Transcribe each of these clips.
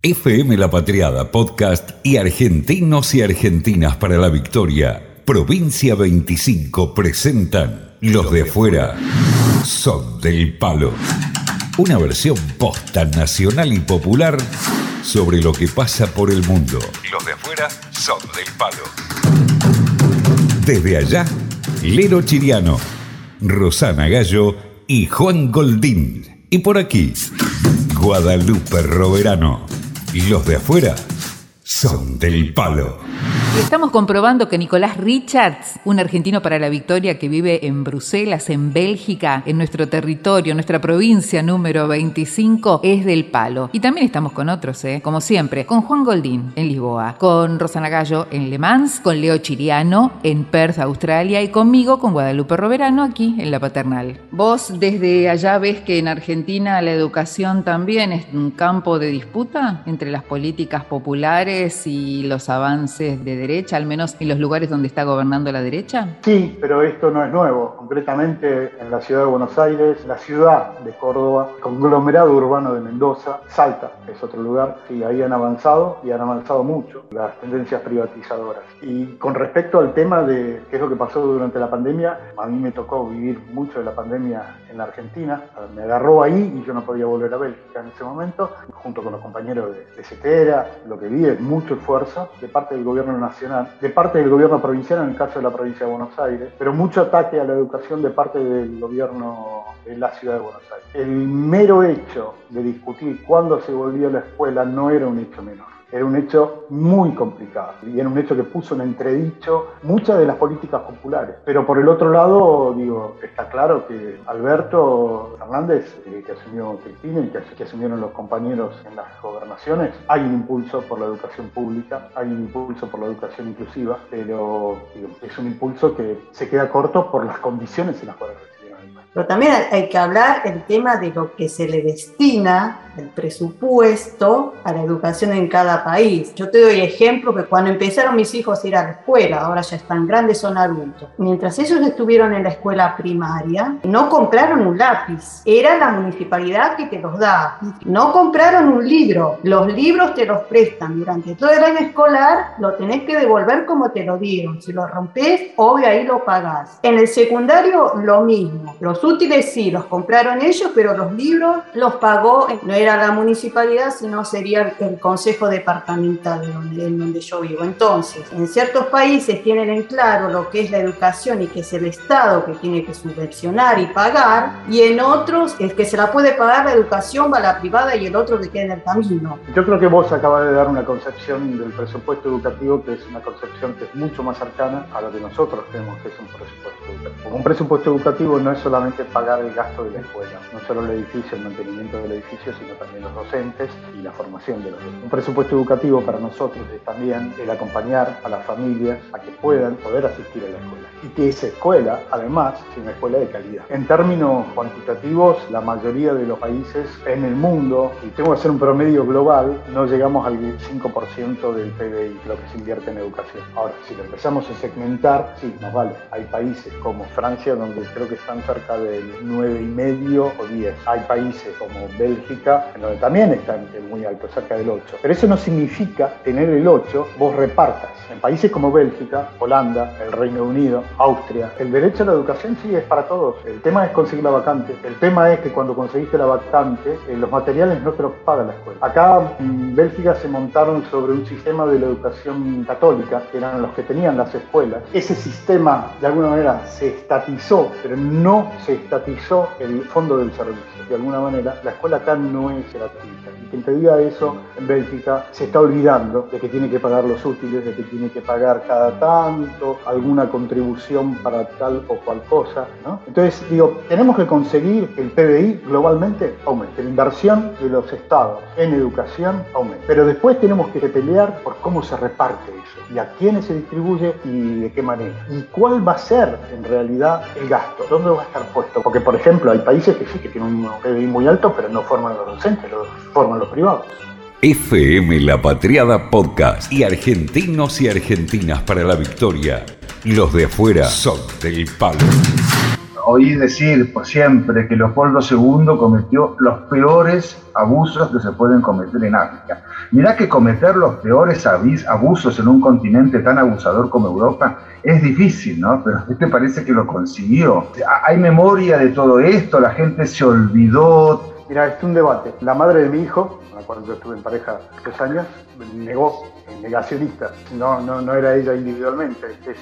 FM La Patriada Podcast y Argentinos y Argentinas para la Victoria, Provincia 25 presentan Los de afuera son del palo. Una versión posta nacional y popular sobre lo que pasa por el mundo. Los de afuera son del palo. Desde allá, Lero Chiriano, Rosana Gallo y Juan Goldín. Y por aquí, Guadalupe Roverano. Los de afuera son del palo. Estamos comprobando que Nicolás Richards, un argentino para la victoria que vive en Bruselas, en Bélgica, en nuestro territorio, nuestra provincia número 25, es del palo. Y también estamos con otros, ¿eh? como siempre, con Juan Goldín en Lisboa, con Rosana Gallo en Le Mans, con Leo Chiriano en Perth, Australia, y conmigo, con Guadalupe Roverano, aquí en La Paternal. Vos desde allá ves que en Argentina la educación también es un campo de disputa entre las políticas populares y los avances de derecha, al menos en los lugares donde está gobernando la derecha? Sí, pero esto no es nuevo. Concretamente en la ciudad de Buenos Aires, la ciudad de Córdoba, conglomerado urbano de Mendoza, Salta es otro lugar, y ahí han avanzado y han avanzado mucho las tendencias privatizadoras. Y con respecto al tema de qué es lo que pasó durante la pandemia, a mí me tocó vivir mucho de la pandemia en la Argentina, me agarró ahí y yo no podía volver a Bélgica en ese momento, junto con los compañeros de, de CETERA, lo que vi es mucho esfuerzo de parte del gobierno nacional, de parte del gobierno provincial en el caso de la provincia de Buenos Aires, pero mucho ataque a la educación de parte del gobierno de la ciudad de Buenos Aires. El mero hecho de discutir cuándo se volvía a la escuela no era un hecho menor era un hecho muy complicado y era un hecho que puso en entredicho muchas de las políticas populares. Pero por el otro lado, digo, está claro que Alberto Fernández, eh, que asumió Cristina y que, que, asumieron los compañeros en las gobernaciones, hay un impulso por la educación pública, hay un impulso por la educación inclusiva, pero digo, es un impulso que se queda corto por las condiciones en las cuales pero también hay que hablar el tema de lo que se le destina el presupuesto a la educación en cada país. Yo te doy ejemplo que cuando empezaron mis hijos a ir a la escuela, ahora ya están grandes, son adultos. Mientras ellos estuvieron en la escuela primaria, no compraron un lápiz, era la municipalidad que te los da. No compraron un libro, los libros te los prestan durante todo el año escolar, lo tenés que devolver como te lo dieron. Si lo rompes, obvio ahí lo pagás. En el secundario, lo mismo. Los útiles sí, los compraron ellos, pero los libros los pagó, no era la municipalidad, sino sería el consejo departamental en donde yo vivo. Entonces, en ciertos países tienen en claro lo que es la educación y que es el Estado que tiene que subvencionar y pagar, y en otros el que se la puede pagar la educación va a la privada y el otro que queda en el camino. Yo creo que vos acabas de dar una concepción del presupuesto educativo que es una concepción que es mucho más cercana a lo que nosotros tenemos que es un presupuesto educativo. Un presupuesto educativo no es solamente pagar el gasto de la escuela, no solo el edificio, el mantenimiento del edificio, sino también los docentes y la formación de los docentes. Un presupuesto educativo para nosotros es también el acompañar a las familias a que puedan poder asistir a la escuela y que esa escuela, además, sea una escuela de calidad. En términos cuantitativos, la mayoría de los países en el mundo, y tengo que hacer un promedio global, no llegamos al 5% del PBI, lo que se invierte en educación. Ahora, si lo empezamos a segmentar, sí, nos vale. Hay países como Francia, donde creo que están cerca del 9,5 o 10. Hay países como Bélgica, en donde también están muy alto, cerca del 8. Pero eso no significa tener el 8, vos repartas. En países como Bélgica, Holanda, el Reino Unido, Austria, el derecho a la educación sí es para todos. El tema es conseguir la vacante. El tema es que cuando conseguiste la vacante, eh, los materiales no te los paga la escuela. Acá en Bélgica se montaron sobre un sistema de la educación católica, que eran los que tenían las escuelas. Ese sistema de alguna manera se estatizó, pero no se estatizó el fondo del servicio. De alguna manera, la escuela acá no es gratuita. Y quien te diga eso en Bélgica se está olvidando de que tiene que pagar los útiles, de que tiene que pagar cada tanto alguna contribución para tal o cual cosa. ¿no? Entonces, digo, tenemos que conseguir que el PBI globalmente aumente, la inversión de los estados en educación aumente. Pero después tenemos que pelear por cómo se reparte eso y a quiénes se distribuye y de qué manera. Y cuál va a ser en realidad el gasto, dónde va a estar puesto. Porque, por ejemplo, hay países que sí que tienen un PBI muy alto, pero no forman los docentes, los forman los privados. FM La Patriada Podcast y Argentinos y Argentinas para la Victoria. Los de afuera son del palo. Oí decir por siempre que Leopoldo II cometió los peores abusos que se pueden cometer en África. Mirá que cometer los peores abusos en un continente tan abusador como Europa es difícil, ¿no? Pero te parece que lo consiguió. Hay memoria de todo esto, la gente se olvidó. Mira, es un debate. La madre de mi hijo, cuando yo estuve en pareja tres años, negó, negacionista. No, no, no era ella individualmente. Es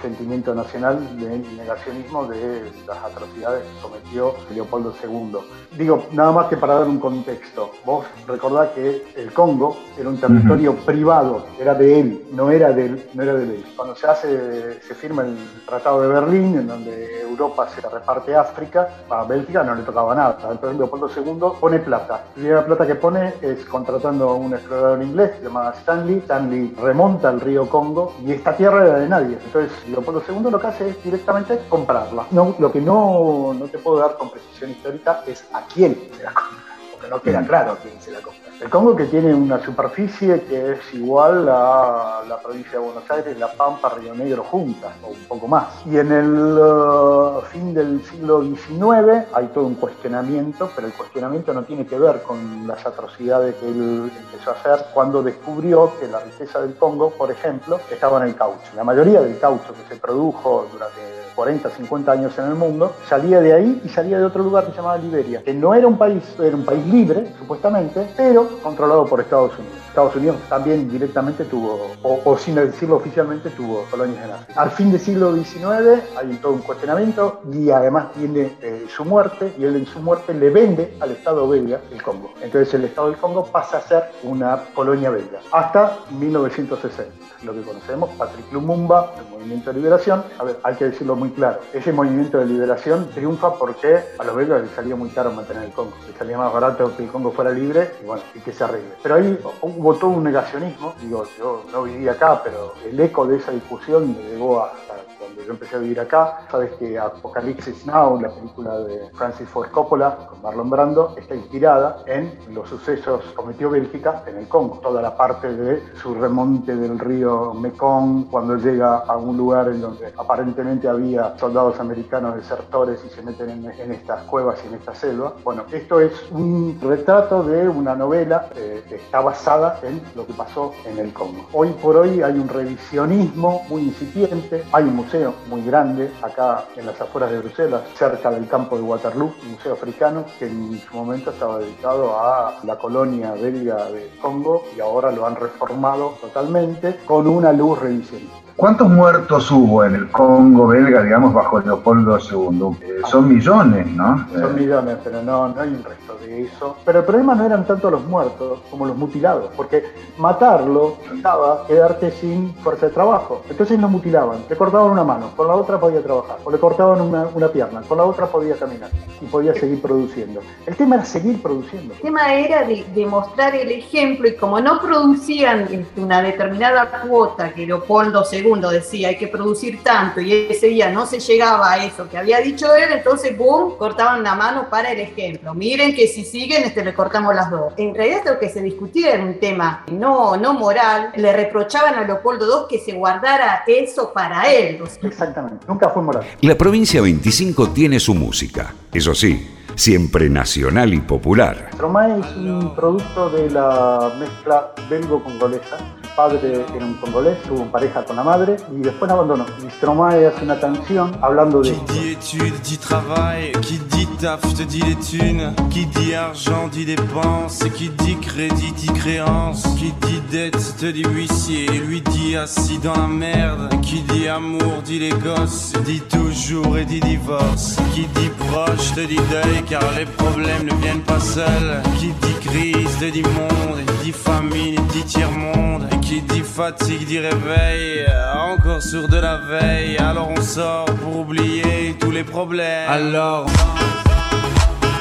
sentimiento nacional de negacionismo de las atrocidades que cometió Leopoldo II. Digo, nada más que para dar un contexto, vos recordás que el Congo era un territorio privado, era de él, no era de él, no era de él. Cuando se hace, se firma el Tratado de Berlín, en donde Europa se reparte África, a Bélgica no le tocaba nada. Entonces Leopoldo II pone plata. Y la plata que pone es contratando a un explorador inglés llamado Stanley. Stanley remonta el río Congo y esta tierra era de nadie. Entonces Leopoldo II lo que hace es directamente comprarla. No, lo que no, no te puedo dar con precisión histórica es a quién se la compra, porque no queda claro a quién se la compra. El Congo que tiene una superficie que es igual a la provincia de Buenos Aires, La Pampa, Río Negro juntas, o un poco más. Y en el uh, fin del siglo XIX hay todo un cuestionamiento, pero el cuestionamiento no tiene que ver con las atrocidades que él empezó a hacer cuando descubrió que la riqueza del Congo, por ejemplo, estaba en el caucho. La mayoría del caucho que se produjo durante 40, 50 años en el mundo, salía de ahí y salía de otro lugar que se llamaba Liberia, que no era un país, era un país libre, supuestamente, pero controlado por Estados Unidos. Estados Unidos también directamente tuvo, o, sin decirlo oficialmente, tuvo colonias en África. Al fin del siglo XIX hay todo un cuestionamiento y además tiene eh, su muerte y él en su muerte le vende al Estado belga el Congo. Entonces el Estado del Congo pasa a ser una colonia belga hasta 1960. Lo que conocemos, Patrick Lumumba, el movimiento de liberación. A ver, hay que decirlo muy claro. Ese movimiento de liberación triunfa porque a los belgas les salía muy caro mantener el Congo. Les salía más barato que el Congo fuera libre y bueno, y que se arregle. Pero ahí hubo todo un negacionismo. Digo, yo no viví acá, pero el eco de esa discusión me llegó hasta cuando yo empecé a vivir acá. Sabes que Apocalipsis Now, la película de Francis Ford Coppola con Marlon Brando, está inspirada en los sucesos cometió Bélgica en el Congo. Toda la parte de su remonte del río Mekong, cuando llega a un lugar en donde aparentemente había soldados americanos desertores y se meten en, estas cuevas y en esta selva. Bueno, esto es un retrato de una novela eh, que está basada en lo que pasó en el Congo. Hoy por hoy hay un revisionismo muy incipiente, hay un museo muy grande acá en las afueras de Bruselas, cerca del campo de Waterloo, un museo africano que en su momento estaba dedicado a la colonia belga de Congo y ahora lo han reformado totalmente con una luz revisionista. ¿Cuántos muertos hubo en el Congo belga, digamos, bajo Leopoldo II? Eh, son millones, ¿no? Son millones, pero no, no hay un resto de eso. Pero el problema no eran tanto los muertos como los mutilados, porque matarlo estaba quedarte sin fuerza de trabajo. Entonces lo mutilaban, le cortaban una mano, con la otra podía trabajar, o le cortaban una, pierna, con la otra podía caminar y podía seguir produciendo. El tema era seguir produciendo. El tema era de, de mostrar el ejemplo y como no producían una determinada cuota que Leopoldo II decía hay que producir tanto y ese día no se llegaba a eso que había dicho él, entonces, boom, cortaban la mano para el ejemplo. Miren que si siguen, este, le cortamos las dos. En realidad lo que se discutía era un tema no, no moral. Le reprochaban a Leopoldo II que se guardara eso para él. Exactamente, nunca fue moral. La provincia 25 tiene su música, eso sí siempre nacional y popular. Stromae es un producto de la mezcla belgo-congolesa. Padre era un congolés, tuvo pareja con la madre y después abandonó. Y Stromae hace una canción hablando de... Qui dit études dit travail, qui dit taf te dit les thunes, qui dit argent dit dépense, qui dit crédit dit créance, qui dit dette te dit huissier, lui dit assis dans la merde, qui dit amour dit les gosses, dit toujours et dit divorce, qui dit proche te dit deuil, car les problèmes ne viennent pas seuls. Qui dit crise te dit monde, dit famine, dit tiers-monde. Et qui dit fatigue dit réveil, encore sur de la veille. Alors on sort pour oublier tous les problèmes. Alors.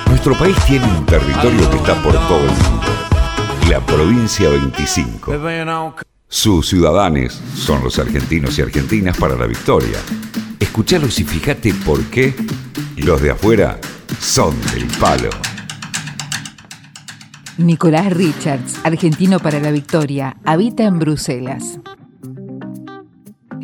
Nuestro país tiene un territorio que está por todo el mundo. La provincia 25. Sus ciudadanos son los argentinos y argentinas para la victoria. Escuchalos y fíjate por qué los de afuera son del palo. Nicolás Richards, argentino para la victoria, habita en Bruselas.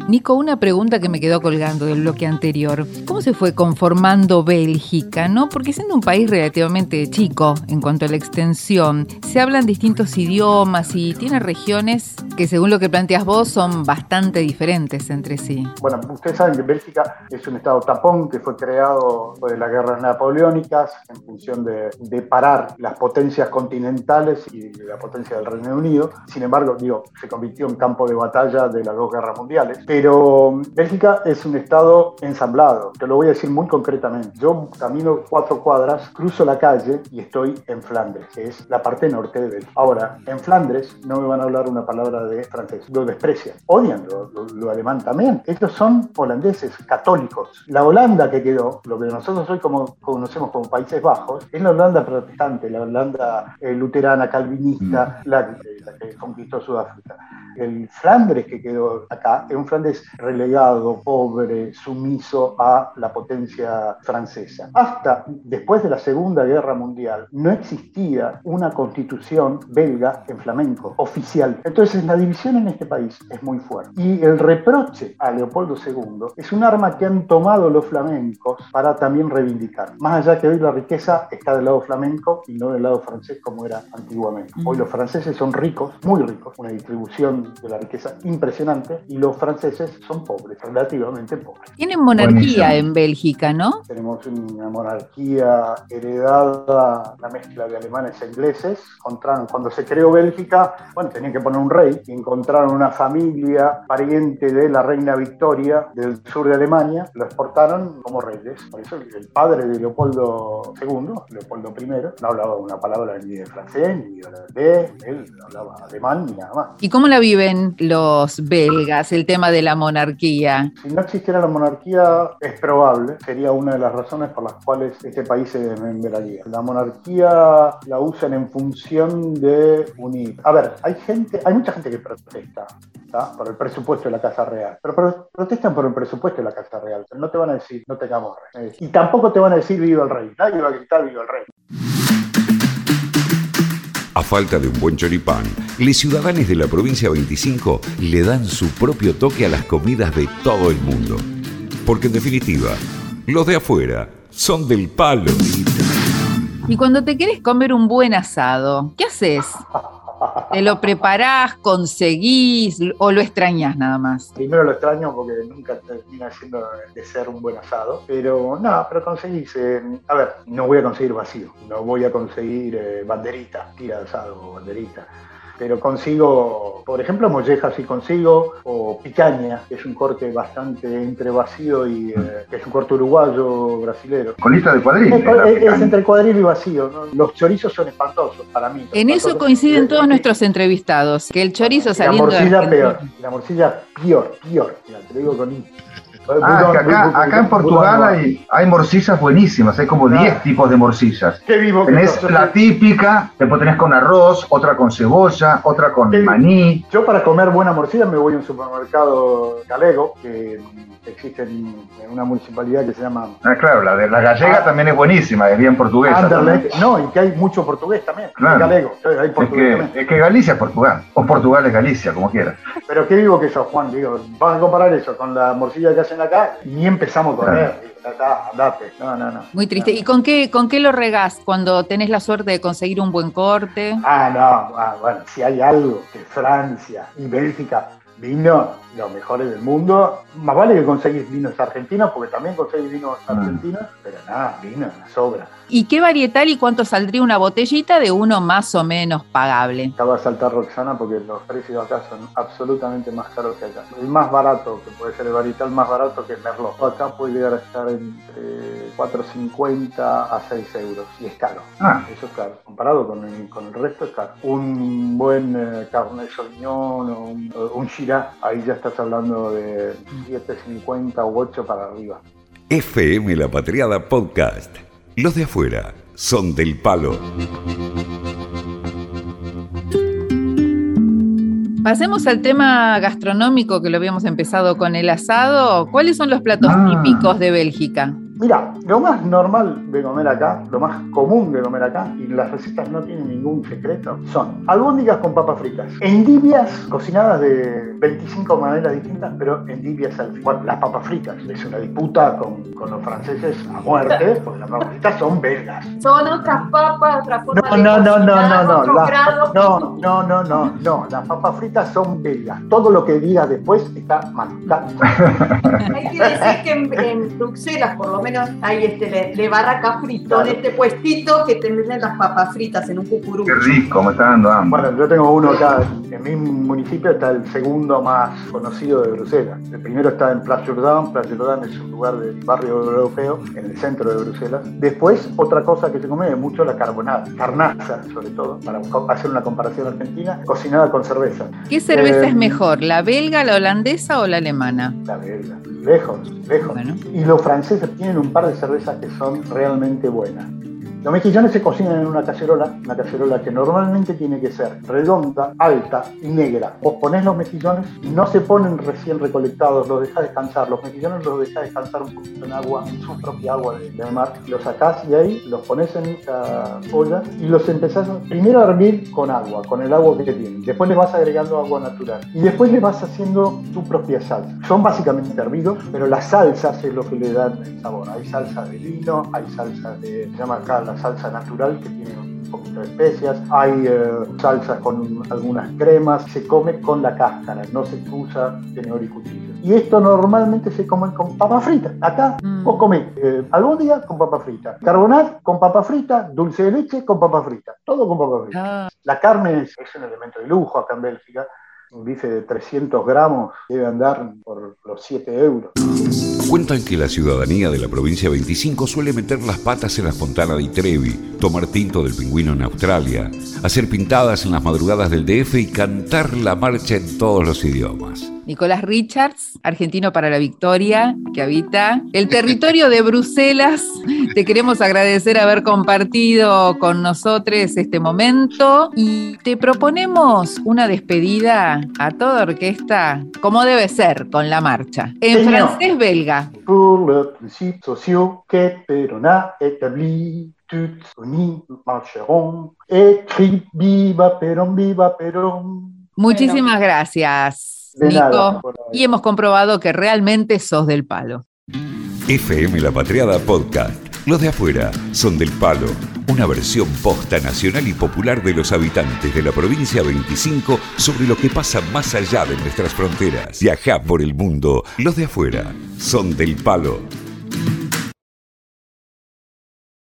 Nico, una pregunta que me quedó colgando del bloque anterior. ¿Cómo se fue conformando Bélgica, no? Porque siendo un país relativamente chico en cuanto a la extensión, se hablan distintos idiomas y tiene regiones que según lo que planteas vos son bastante diferentes entre sí. Bueno, ustedes saben que Bélgica es un estado tapón que fue creado por las guerras napoleónicas en función de, de parar las potencias continentales y la potencia del Reino Unido. Sin embargo, digo, se convirtió en campo de batalla de las dos guerras mundiales. Pero Bélgica es un estado ensamblado. Te lo voy a decir muy concretamente. Yo camino cuatro cuadras, cruzo la calle y estoy en Flandes, que es la parte norte de Bélgica. Ahora, en Flandes no me van a hablar una palabra de francés. Lo desprecian. Odian lo, lo, alemán también. Estos son holandeses, católicos. La Holanda que quedó, lo que nosotros hoy como, conocemos como Países Bajos, es la Holanda protestante, la Holanda eh, luterana, calvinista, la, la que conquistó Sudáfrica. El Flandes que quedó acá es un Flandes relegado, pobre, sumiso a la potencia francesa. Hasta después de la Segunda Guerra Mundial no existía una constitución belga en flamenco oficial. Entonces la división en este país es muy fuerte. Y el reproche a Leopoldo II es un arma que han tomado los flamencos para también reivindicar. Más allá que hoy la riqueza está del lado flamenco y no del lado francés como era antiguamente. Hoy los franceses son ricos, muy ricos, una distribución de la riqueza impresionante y los franceses son pobres, relativamente pobres. Tienen monarquía en Bélgica, ¿no? Tenemos una monarquía heredada, la mezcla de alemanes e ingleses. Encontraron, cuando se creó Bélgica, bueno, tenían que poner un rey y encontraron una familia pariente de la reina Victoria del sur de Alemania, lo exportaron como reyes. Por eso el padre de Leopoldo II, Leopoldo I, no hablaba una palabra ni de francés ni de holandés, él hablaba alemán ni nada más. ¿Y cómo la viven los belgas, el tema de la monarquía? Si no existiera la monarquía, es probable, sería una de las razones por las cuales este país se desmembraría. La monarquía la usan en función de unir. A ver, hay gente, hay mucha gente que protesta por el presupuesto de la Casa Real, pero, protestan por el presupuesto de la Casa Real. No te van a decir no tengamos rey. Y tampoco te van a decir viva el rey. Nadie va a gritar viva el rey. A falta de un buen choripán, los ciudadanos de la provincia 25 le dan su propio toque a las comidas de todo el mundo. Porque en definitiva, los de afuera son del palo. Y cuando te quieres comer un buen asado, ¿qué haces? ¿Te lo preparás, conseguís o lo extrañas nada más? Primero lo extraño porque nunca termina siendo de ser un buen asado, pero no, pero conseguís. Eh, a ver, no voy a conseguir vacío, no voy a conseguir eh, banderita, tira de asado banderita pero consigo, por ejemplo, mollejas sí consigo, o picaña, que es un corte bastante entre vacío y eh, que es un corte uruguayo brasilero. Colita de cuadril. Es, es, es entre cuadril y vacío. ¿no? Los chorizos son espantosos para mí. En eso coinciden todos nuestros entrevistados, que el chorizo saliendo La morcilla de peor, la morcilla peor, peor. Te lo digo con I. Ah, que acá, acá en Portugal hay, hay morcillas buenísimas, hay como 10 tipos de morcillas. Qué vivo que Tenés la típica, después tenés con arroz, otra con cebolla, otra con Qué- maní. Yo para comer buena morcilla me voy a un supermercado galego que existe en, una municipalidad que se llama Ah, claro, la de la gallega Ah. también es buenísima, es bien portuguesa. Anderlecht. No, y que hay mucho portugués también, Claro. galego. Hay Es portugués que, también. es que Galicia es Portugal, o Portugal es Galicia, como quieras. Pero qué vivo que sos, Juan. Digo, vas a comparar eso con la morcilla que acá y empezamos a comer. Claro. Digo, ya está, andate. No, no, no. Muy triste. ¿Y con qué, con qué lo regás cuando tenés la suerte de conseguir un buen corte? Ah, no, ah, bueno, si hay algo que Francia y Bélgica vino los mejores del mundo, más vale que conseguís vinos argentinos, porque también conseguís vinos Mm. argentinos, pero nada, vino, sobra. ¿Y qué varietal y cuánto saldría una botellita de uno más o menos pagable? Acaba de saltar Roxana porque los precios acá son absolutamente más caros que allá. El más barato, que puede ser el varietal más barato que el Merlot. Acá puede llegar a estar entre 4,50 a 6 euros y es caro. Ah, Eso es caro. Comparado con el, con el resto es caro. Un buen eh, Cabernet Sauvignon o un, un Shiraz, ahí ya estás hablando de 7,50 u 8 para arriba. FM La Patriada Podcast. Los de afuera son del palo. Pasemos al tema gastronómico que lo habíamos empezado con el asado. ¿Cuáles son los platos Ah. típicos de Bélgica? Mira, lo más normal de comer acá, lo más común de comer acá, y las recetas no tienen ningún secreto, son albóndigas con papas fritas, endivias cocinadas de 25 maneras distintas, pero en Libia es el bueno, las papas fritas. Es una disputa con, con los franceses a muerte, porque las papas fritas son belgas. Son otras papas, otra forma no, de no, no, no, no, no, no, no, no, no, no, las papas fritas son belgas. Todo lo que digas después está mal. Hay que decir que en, en Bruselas, por lo menos, hay este le, le barraca frito, Claro. en este puestito que te venden las papas fritas en un cucurucho. Qué rico, me está dando hambre. Bueno, yo tengo uno acá, en mi municipio está el segundo más conocido de Bruselas. El primero está en Place Jourdan, Place Jourdan es un lugar del barrio europeo, en el centro de Bruselas. Después, otra cosa que se come mucho la carbonada, carnaza sobre todo, para hacer una comparación argentina, cocinada con cerveza. ¿Qué cerveza Eh, es mejor, la belga, la holandesa o la alemana? La belga, lejos, lejos. Bueno. Y los franceses tienen un par de cervezas que son realmente buenas. Los mejillones se cocinan en una cacerola, una cacerola que normalmente tiene que ser redonda, alta y negra. Vos ponés los mejillones, no se ponen recién recolectados, los dejás descansar. Los mejillones los dejás descansar un poquito en agua, en su propia agua de, de mar. Los sacás y ahí los pones en esa olla y los empezás primero a hervir con agua, con el agua que tienen. Después le vas agregando agua natural. Y después le vas haciendo tu propia salsa. Son básicamente hervidos, pero las salsas es lo que le dan el sabor. Hay salsa de vino, hay salsa de, se salsa natural que tiene un poquito de especias, hay eh, salsa con algunas cremas, se come con la cáscara, no se usa tenedor y cuchillo. Y esto normalmente se come con papa frita. Acá Mm. vos comés eh, albóndiga con papa frita, carbonat con papa frita, dulce de leche con papa frita, todo con papa frita. Ah, La carne es, es un elemento de lujo acá en Bélgica. Un bife de 300 gramos debe andar por los 7 euros. Cuentan que la ciudadanía de la provincia 25 suele meter las patas en la fontana de Trevi, tomar tinto del pingüino en Australia, hacer pintadas en las madrugadas del DF y cantar la marcha en todos los idiomas. Nicolás Richards, argentino para la victoria, que habita el territorio de Bruselas. Te queremos agradecer haber compartido con nosotros este momento y te proponemos una despedida a toda orquesta, como debe ser, con la marcha. En Señor. francés belga. Pour le principe sociaux que Perona établi, toutes unies marcheront. Écrit viva Perón, viva Perón. Muchísimas gracias, De Nico. nada. Y hemos comprobado que realmente sos del palo. FM La Patriada Podcast. Los de afuera son del palo. Una versión posta nacional y popular de los habitantes de la provincia 25 sobre lo que pasa más allá de nuestras fronteras. Viajá por el mundo. Los de afuera son del palo.